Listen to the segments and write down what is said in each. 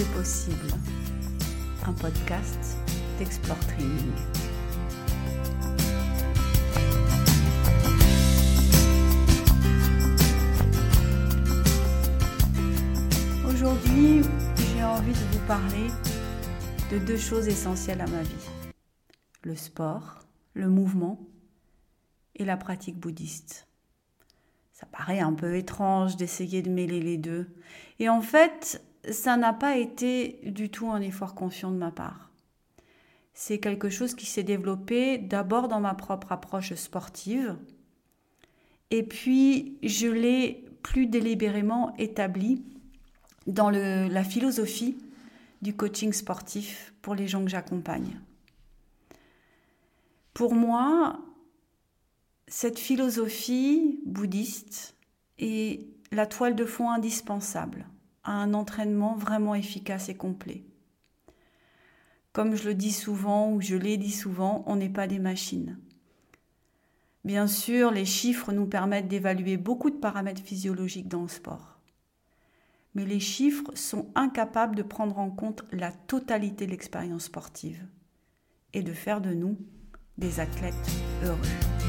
des possibles, un podcast d'Explore Training. Aujourd'hui, j'ai envie de vous parler de deux choses essentielles à ma vie. Le sport, le mouvement et la pratique bouddhiste. Ça paraît un peu étrange d'essayer de mêler les deux. Et en fait, ça n'a pas été du tout un effort conscient de ma part. C'est quelque chose qui s'est développé d'abord dans ma propre approche sportive, et puis je l'ai plus délibérément établi dans la philosophie du coaching sportif pour les gens que j'accompagne. Pour moi, cette philosophie bouddhiste est la toile de fond indispensable à un entraînement vraiment efficace et complet. Comme je le dis souvent ou je l'ai dit souvent, on n'est pas des machines. Bien sûr, les chiffres nous permettent d'évaluer beaucoup de paramètres physiologiques dans le sport. Mais les chiffres sont incapables de prendre en compte la totalité de l'expérience sportive et de faire de nous des athlètes heureux.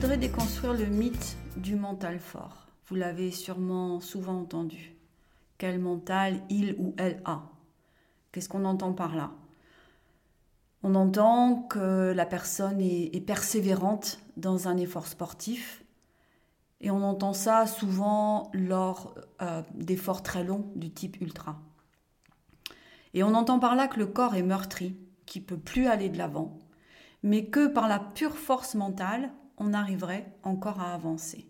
Voudrais déconstruire le mythe du mental fort. Vous l'avez sûrement souvent entendu. Quel mental il ou elle a? Qu'est-ce qu'on entend par là? On entend que la personne est, persévérante dans un effort sportif. Et on entend ça souvent lors euh, d'efforts très longs du type ultra. Et on entend par là que le corps est meurtri, qui peut plus aller de l'avant, mais que par la pure force mentale, on arriverait encore à avancer.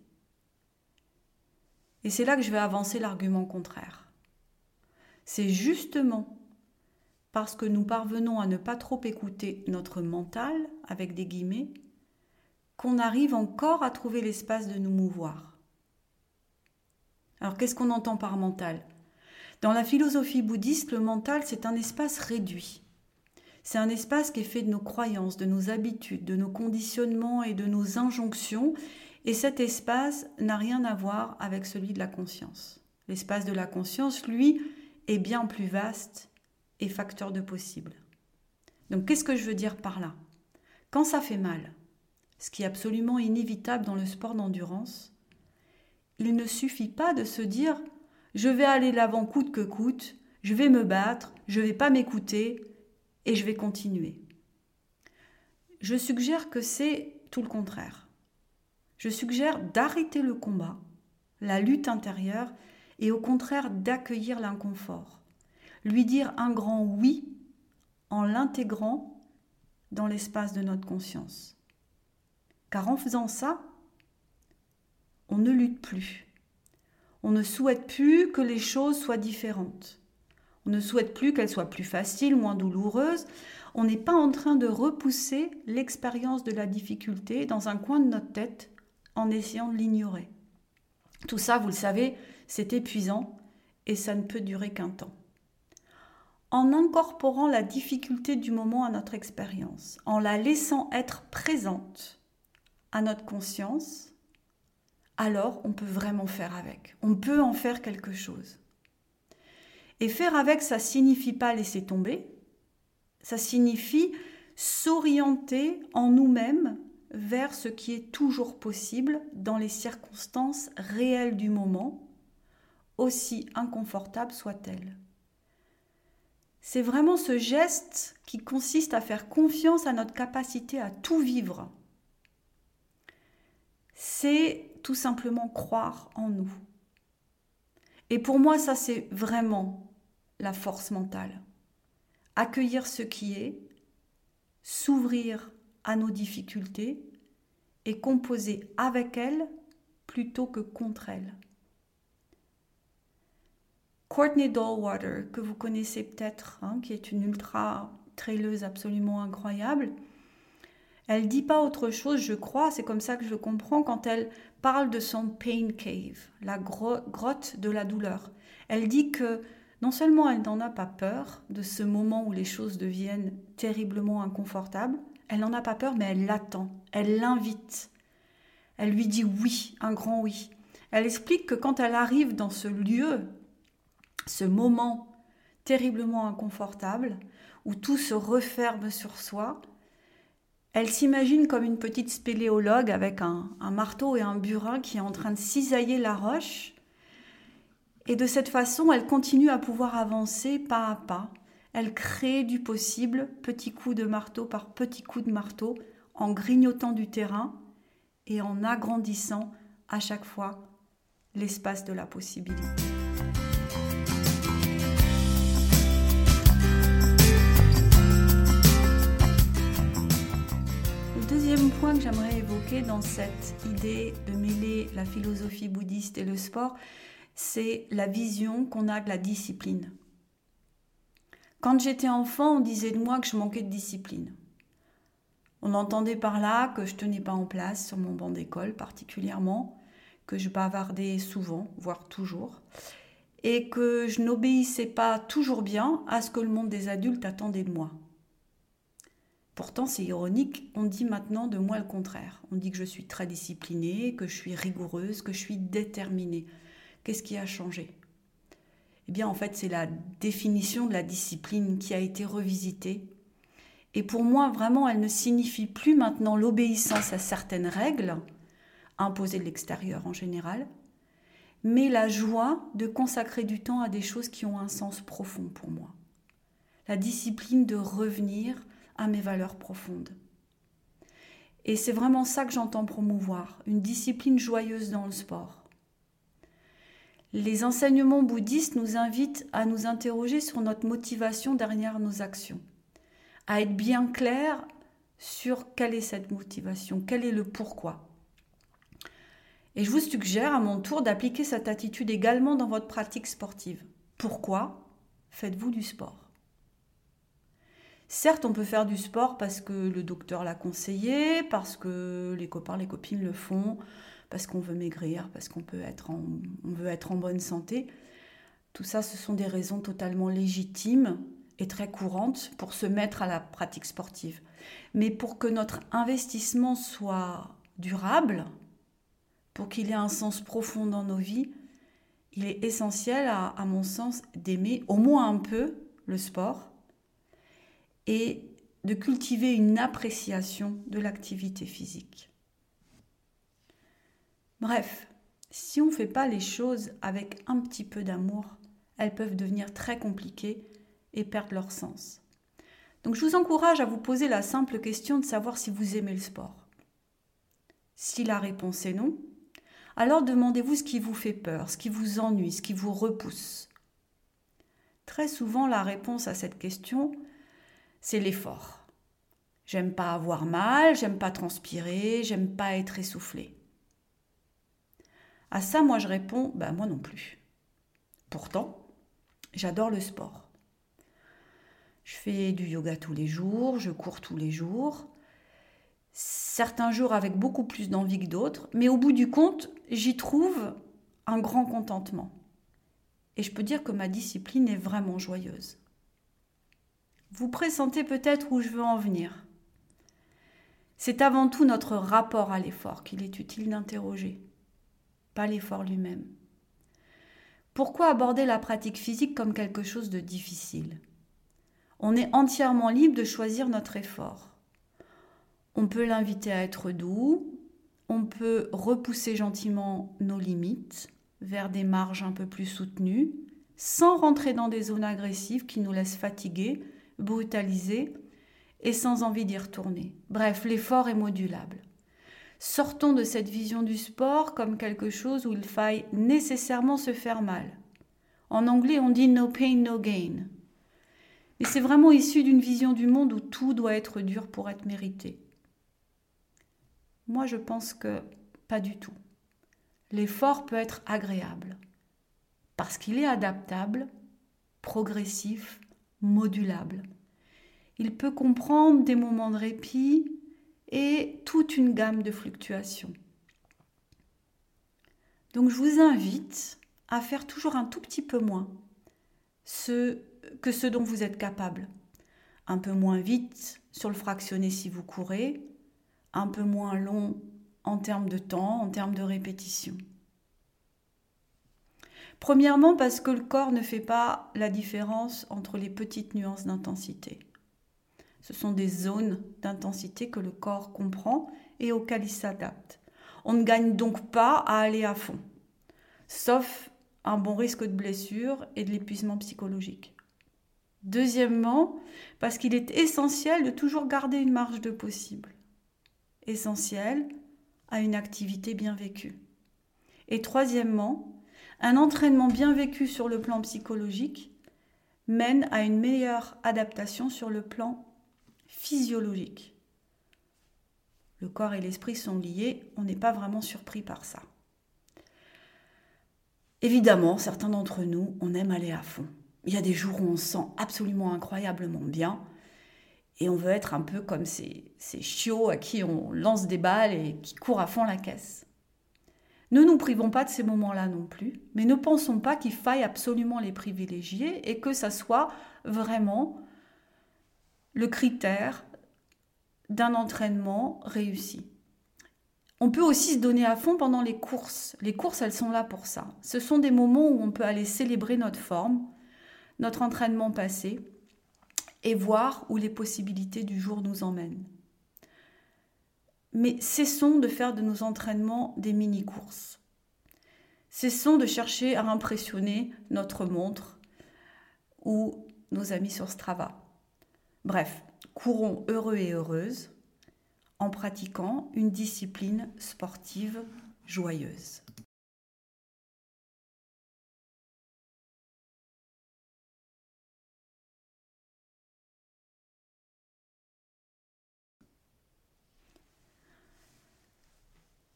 Et c'est là que je vais avancer l'argument contraire. C'est justement parce que nous parvenons à ne pas trop écouter notre mental, avec des guillemets, qu'on arrive encore à trouver l'espace de nous mouvoir. Alors qu'est-ce qu'on entend par mental? Dans la philosophie bouddhiste, le mental, c'est un espace réduit. C'est un espace qui est fait de nos croyances, de nos habitudes, de nos conditionnements et de nos injonctions. Et cet espace n'a rien à voir avec celui de la conscience. L'espace de la conscience, lui, est bien plus vaste et facteur de possible. Donc qu'est-ce que je veux dire par là? Quand ça fait mal, ce qui est absolument inévitable dans le sport d'endurance, il ne suffit pas de se dire je vais aller l'avant coûte que coûte, je vais me battre, je vais pas m'écouter, et je vais continuer. Je suggère que c'est tout le contraire. Je suggère d'arrêter le combat, la lutte intérieure, et au contraire d'accueillir l'inconfort. Lui dire un grand oui en l'intégrant dans l'espace de notre conscience. Car en faisant ça, on ne lutte plus. On ne souhaite plus que les choses soient différentes. On ne souhaite plus qu'elle soit plus facile, moins douloureuse. On n'est pas en train de repousser l'expérience de la difficulté dans un coin de notre tête en essayant de l'ignorer. Tout ça, vous le savez, c'est épuisant et ça ne peut durer qu'un temps. En incorporant la difficulté du moment à notre expérience, en la laissant être présente à notre conscience, alors on peut vraiment faire avec. On peut en faire quelque chose. Et faire avec, ça signifie pas laisser tomber, ça signifie s'orienter en nous-mêmes vers ce qui est toujours possible dans les circonstances réelles du moment, aussi inconfortables soient-elles. C'est vraiment ce geste qui consiste à faire confiance à notre capacité à tout vivre. C'est tout simplement croire en nous. Et pour moi, ça, c'est vraiment la force mentale. Accueillir ce qui est, s'ouvrir à nos difficultés et composer avec elles plutôt que contre elles. Courtney Dollwater, que vous connaissez peut-être, hein, qui est une ultra traileuse absolument incroyable, elle dit pas autre chose, je crois, c'est comme ça que je comprends quand elle parle de son pain cave, la grotte de la douleur. Elle dit que non seulement elle n'en a pas peur de ce moment où les choses deviennent terriblement inconfortables, elle n'en a pas peur, mais elle l'attend, elle l'invite. Elle lui dit oui, un grand oui. Elle explique que quand elle arrive dans ce lieu, ce moment terriblement inconfortable, où tout se referme sur soi, elle s'imagine comme une petite spéléologue avec un, marteau et un burin qui est en train de cisailler la roche. Et de cette façon, elle continue à pouvoir avancer pas à pas. Elle crée du possible, petit coup de marteau par petit coup de marteau, en grignotant du terrain et en agrandissant à chaque fois l'espace de la possibilité. Le deuxième point que j'aimerais évoquer dans cette idée de mêler la philosophie bouddhiste et le sport, c'est la vision qu'on a de la discipline. Quand j'étais enfant, on disait de moi que je manquais de discipline. On entendait par là que je tenais pas en place sur mon banc d'école particulièrement, que je bavardais souvent, voire toujours, et que je n'obéissais pas toujours bien à ce que le monde des adultes attendait de moi. Pourtant, c'est ironique, on dit maintenant de moi le contraire. On dit que je suis très disciplinée, que je suis rigoureuse, que je suis déterminée. Qu'est-ce qui a changé? Eh bien, en fait, c'est la définition de la discipline qui a été revisitée et pour moi, vraiment, elle ne signifie plus maintenant l'obéissance à certaines règles, imposées de l'extérieur en général, mais la joie de consacrer du temps à des choses qui ont un sens profond pour moi. La discipline de revenir à mes valeurs profondes. Et c'est vraiment ça que j'entends promouvoir, une discipline joyeuse dans le sport. Les enseignements bouddhistes nous invitent à nous interroger sur notre motivation derrière nos actions à être bien clair sur quelle est cette motivation, quel est le pourquoi. Et je vous suggère à mon tour d'appliquer cette attitude également dans votre pratique sportive. Pourquoi? Faites-vous du sport Certes, on peut faire du sport parce que le docteur l'a conseillé, parce que les copains, les copines le font, parce qu'on veut maigrir, parce qu'on peut être on veut être en bonne santé. Tout ça, ce sont des raisons totalement légitimes est très courante pour se mettre à la pratique sportive. Mais pour que notre investissement soit durable, pour qu'il ait un sens profond dans nos vies, il est essentiel, à mon sens, d'aimer au moins un peu le sport et de cultiver une appréciation de l'activité physique. Bref, si on ne fait pas les choses avec un petit peu d'amour, elles peuvent devenir très compliquées et perdent leur sens. Donc je vous encourage à vous poser la simple question de savoir si vous aimez le sport. Si la réponse est non, alors demandez-vous ce qui vous fait peur, ce qui vous ennuie, ce qui vous repousse. Très souvent, la réponse à cette question, c'est l'effort. J'aime pas avoir mal, j'aime pas transpirer, j'aime pas être essoufflé. À ça, moi je réponds, ben moi non plus. Pourtant, j'adore le sport. Je fais du yoga tous les jours, je cours tous les jours. Certains jours avec beaucoup plus d'envie que d'autres, mais au bout du compte, j'y trouve un grand contentement. Et je peux dire que ma discipline est vraiment joyeuse. Vous pressentez peut-être où je veux en venir. C'est avant tout notre rapport à l'effort qu'il est utile d'interroger, l'effort lui-même. Pourquoi aborder la pratique physique comme quelque chose de difficile? On est entièrement libre de choisir notre effort. On peut l'inviter à être doux, on peut repousser gentiment nos limites vers des marges un peu plus soutenues, sans rentrer dans des zones agressives qui nous laissent fatiguer, brutalisés et sans envie d'y retourner. Bref, l'effort est modulable. Sortons de cette vision du sport comme quelque chose où il faille nécessairement se faire mal. En anglais, on dit no pain, no gain. Et c'est vraiment issu d'une vision du monde où tout doit être dur pour être mérité. Moi, je pense que pas du tout. L'effort peut être agréable parce qu'il est adaptable, progressif, modulable. Il peut comprendre des moments de répit et toute une gamme de fluctuations. Donc je vous invite à faire toujours un tout petit peu moins ce que ce dont vous êtes capable. Un peu moins vite sur le fractionné si vous courez, un peu moins long en termes de temps, en termes de répétition. Premièrement parce que le corps ne fait pas la différence entre les petites nuances d'intensité. Ce sont des zones d'intensité que le corps comprend et auxquelles il s'adapte. On ne gagne donc pas à aller à fond, sauf un bon risque de blessure et de l'épuisement psychologique. Deuxièmement, parce qu'il est essentiel de toujours garder une marge de possible. Essentiel à une activité bien vécue. Et troisièmement, un entraînement bien vécu sur le plan psychologique mène à une meilleure adaptation sur le plan physiologique. Le corps et l'esprit sont liés, on n'est pas vraiment surpris par ça. Évidemment, certains d'entre nous, on aime aller à fond. Il y a des jours où on se sent absolument incroyablement bien et on veut être un peu comme ces, ces chiots à qui on lance des balles et qui courent à fond la caisse. Ne nous privons pas de ces moments-là non plus, mais ne pensons pas qu'il faille absolument les privilégier et que ça soit vraiment le critère d'un entraînement réussi. On peut aussi se donner à fond pendant les courses. Les courses, elles sont là pour ça. Ce sont des moments où on peut aller célébrer notre forme, notre entraînement passé, et voir où les possibilités du jour nous emmènent. Mais cessons de faire de nos entraînements des mini-courses. Cessons de chercher à impressionner notre montre ou nos amis sur Strava. Bref, courons heureux et heureuses en pratiquant une discipline sportive joyeuse.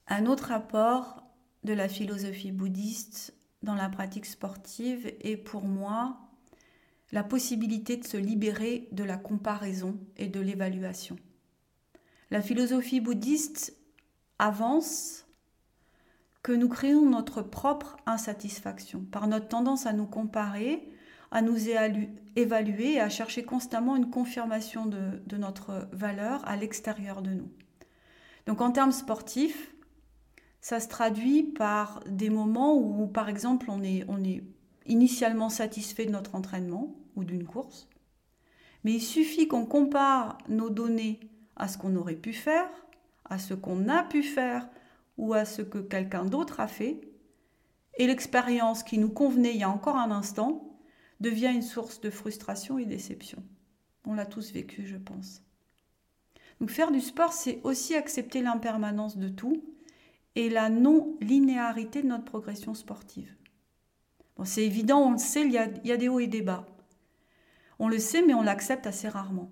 Un autre apport de la philosophie bouddhiste dans la pratique sportive est pour moi la possibilité de se libérer de la comparaison et de l'évaluation. La philosophie bouddhiste avance que nous créons notre propre insatisfaction par notre tendance à nous comparer, à nous évaluer et à chercher constamment une confirmation de, notre valeur à l'extérieur de nous. Donc en termes sportifs, ça se traduit par des moments où, par exemple, on est, on est initialement satisfait de notre entraînement ou d'une course, mais il suffit qu'on compare nos données à ce qu'on aurait pu faire, à ce qu'on a pu faire ou à ce que quelqu'un d'autre a fait, et l'expérience qui nous convenait il y a encore un instant devient une source de frustration et déception. On l'a tous vécu, je pense. Donc faire du sport, c'est aussi accepter l'impermanence de tout et la non-linéarité de notre progression sportive. C'est évident, on le sait, il y a des hauts et des bas. On le sait, mais on l'accepte assez rarement.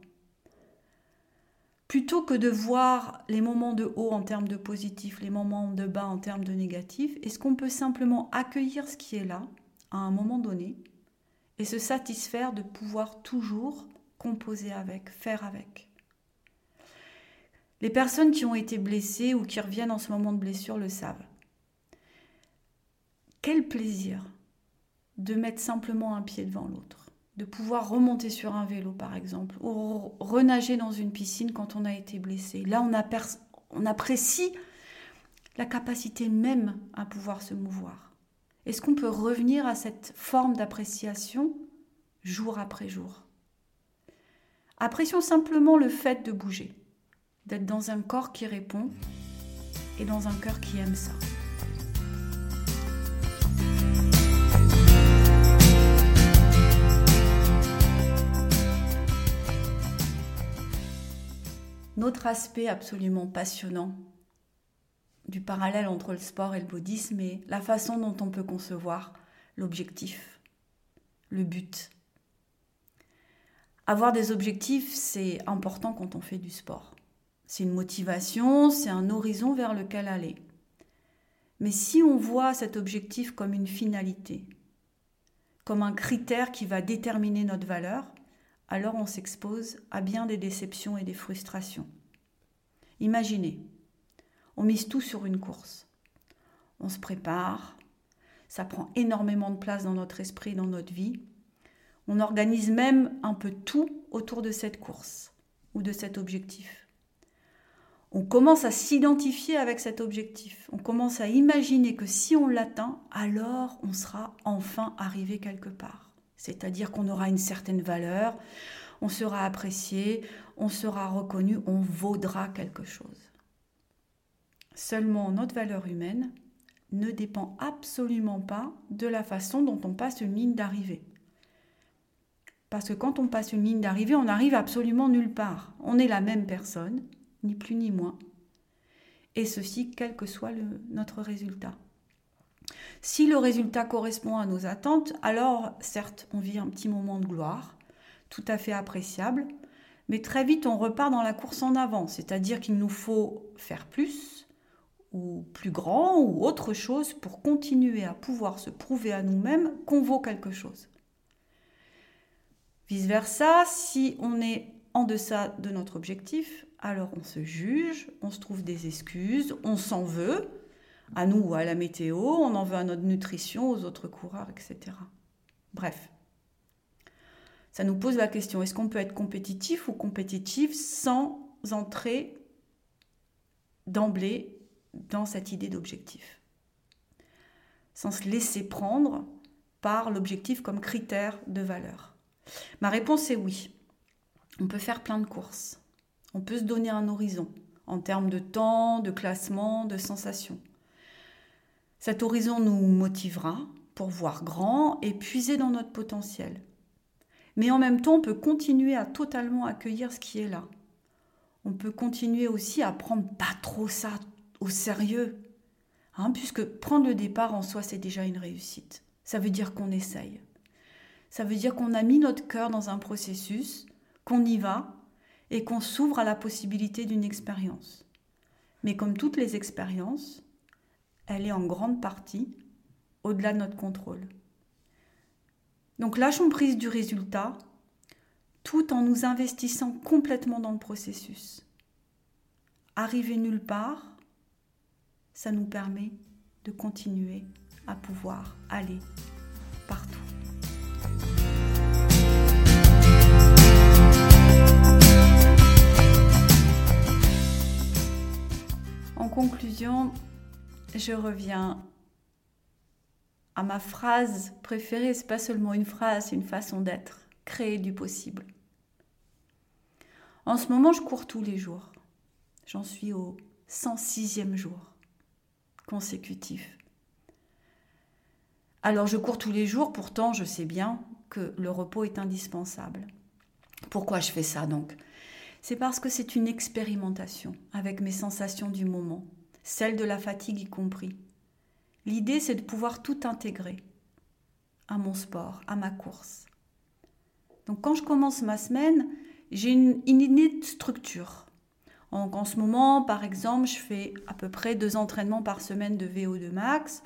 Plutôt que de voir les moments de haut en termes de positif, les moments de bas en termes de négatif, est-ce qu'on peut simplement accueillir ce qui est là à un moment donné et se satisfaire de pouvoir toujours composer avec, faire avec? Les personnes qui ont été blessées ou qui reviennent en ce moment de blessure le savent. Quel plaisir de mettre simplement un pied devant l'autre, de pouvoir remonter sur un vélo par exemple, ou renager dans une piscine quand on a été blessé. Là, on, on apprécie la capacité même à pouvoir se mouvoir. Est-ce qu'on peut revenir à cette forme d'appréciation jour après jour? Apprécions simplement le fait de bouger d'être dans un corps qui répond et dans un cœur qui aime ça. Notre aspect absolument passionnant du parallèle entre le sport et le bouddhisme est la façon dont on peut concevoir l'objectif, le but. Avoir des objectifs, c'est important quand on fait du sport. C'est une motivation, c'est un horizon vers lequel aller. Mais si on voit cet objectif comme une finalité, comme un critère qui va déterminer notre valeur, alors on s'expose à bien des déceptions et des frustrations. Imaginez, on mise tout sur une course. On se prépare, ça prend énormément de place dans notre esprit, dans notre vie. On organise même un peu tout autour de cette course. ou de cet objectif. On commence à s'identifier avec cet objectif. On commence à imaginer que si on l'atteint, alors on sera enfin arrivé quelque part. C'est-à-dire qu'on aura une certaine valeur, on sera apprécié, on sera reconnu, on vaudra quelque chose. Seulement notre valeur humaine ne dépend absolument pas de la façon dont on passe une ligne d'arrivée. Parce que quand on passe une ligne d'arrivée, on n'arrive absolument nulle part. On est la même personne, ni plus ni moins. Et ceci, quel que soit notre résultat. Si le résultat correspond à nos attentes, alors certes, on vit un petit moment de gloire, tout à fait appréciable, mais très vite on repart dans la course en avant, c'est-à-dire qu'il nous faut faire plus, ou plus grand, ou autre chose pour continuer à pouvoir se prouver à nous-mêmes qu'on vaut quelque chose. Vice-versa, si on est en deçà de notre objectif, alors on se juge, on se trouve des excuses, on s'en veut, à nous ou à la météo, on en veut à notre nutrition, aux autres coureurs, etc. Bref, ça nous pose la question, est-ce qu'on peut être compétitif ou compétitif sans entrer d'emblée dans cette idée d'objectif? Sans se laisser prendre par l'objectif comme critère de valeur Ma réponse est oui. On peut faire plein de courses. On peut se donner un horizon en termes de temps, de classement, de sensations. Cet horizon nous motivera pour voir grand et puiser dans notre potentiel. Mais en même temps, on peut continuer à totalement accueillir ce qui est là. On peut continuer aussi à prendre pas trop ça au sérieux. Hein, puisque prendre le départ en soi, c'est déjà une réussite. Ça veut dire qu'on essaye. Ça veut dire qu'on a mis notre cœur dans un processus, qu'on y va et qu'on s'ouvre à la possibilité d'une expérience. Mais comme toutes les expériences, elle est en grande partie au-delà de notre contrôle. Donc lâchons prise du résultat tout en nous investissant complètement dans le processus. Arriver nulle part, ça nous permet de continuer à pouvoir aller partout. En conclusion, je reviens à ma phrase préférée, c'est pas seulement une phrase, c'est une façon d'être, créer du possible. En ce moment, je cours tous les jours. J'en suis au 106e jour consécutif. Alors je cours tous les jours, pourtant je sais bien que le repos est indispensable. Pourquoi je fais ça donc? C'est parce que c'est une expérimentation avec mes sensations du moment, celles de la fatigue y compris. L'idée, c'est de pouvoir tout intégrer à mon sport, à ma course. Donc quand je commence ma semaine, j'ai une, une structure. En, en ce moment, par exemple, je fais à peu près deux entraînements par semaine de VO2 max,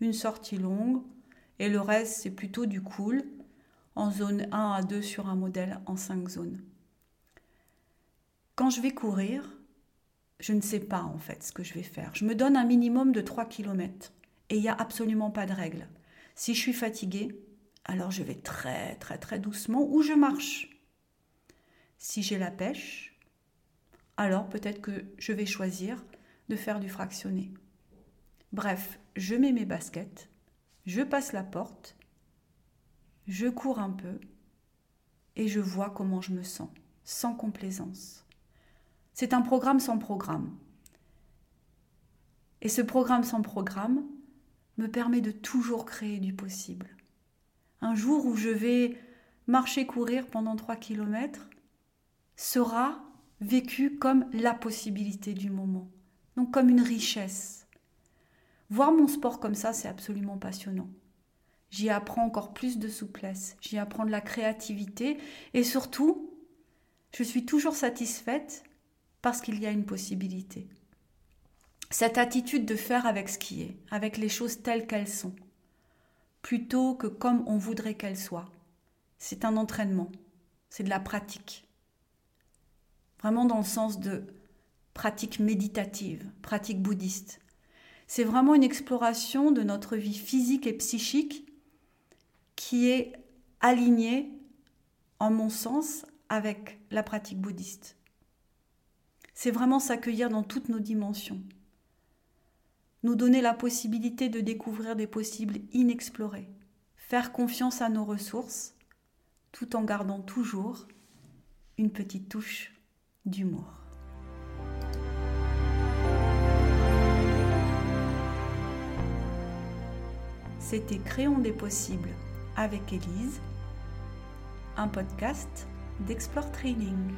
une sortie longue, et le reste, c'est plutôt du cool, en zone 1 à 2 sur un modèle en 5 zones. Quand je vais courir, je ne sais pas en fait ce que je vais faire. Je me donne un minimum de 3 km. Et il n'y a absolument pas de règle. Si je suis fatiguée, alors je vais très très très doucement ou je marche. Si j'ai la pêche, alors peut-être que je vais choisir de faire du fractionné. Bref, je mets mes baskets, je passe la porte, je cours un peu et je vois comment je me sens, sans complaisance. C'est un programme sans programme. Et ce programme sans programme, me permet de toujours créer du possible. Un jour où je vais marcher, courir pendant 3 km sera vécu comme la possibilité du moment, donc comme une richesse. Voir mon sport comme ça, c'est absolument passionnant. J'y apprends encore plus de souplesse, j'y apprends de la créativité et surtout, je suis toujours satisfaite parce qu'il y a une possibilité cette attitude de faire avec ce qui est, avec les choses telles qu'elles sont, plutôt que comme on voudrait qu'elles soient. C'est un entraînement, c'est de la pratique. Vraiment dans le sens de pratique méditative, pratique bouddhiste. C'est vraiment une exploration de notre vie physique et psychique qui est alignée, en mon sens, avec la pratique bouddhiste. C'est vraiment s'accueillir dans toutes nos dimensions. Nous donner la possibilité de découvrir des possibles inexplorés. Faire confiance à nos ressources, tout en gardant toujours une petite touche d'humour. C'était Créons des possibles avec Élise, un podcast d'Explore Training.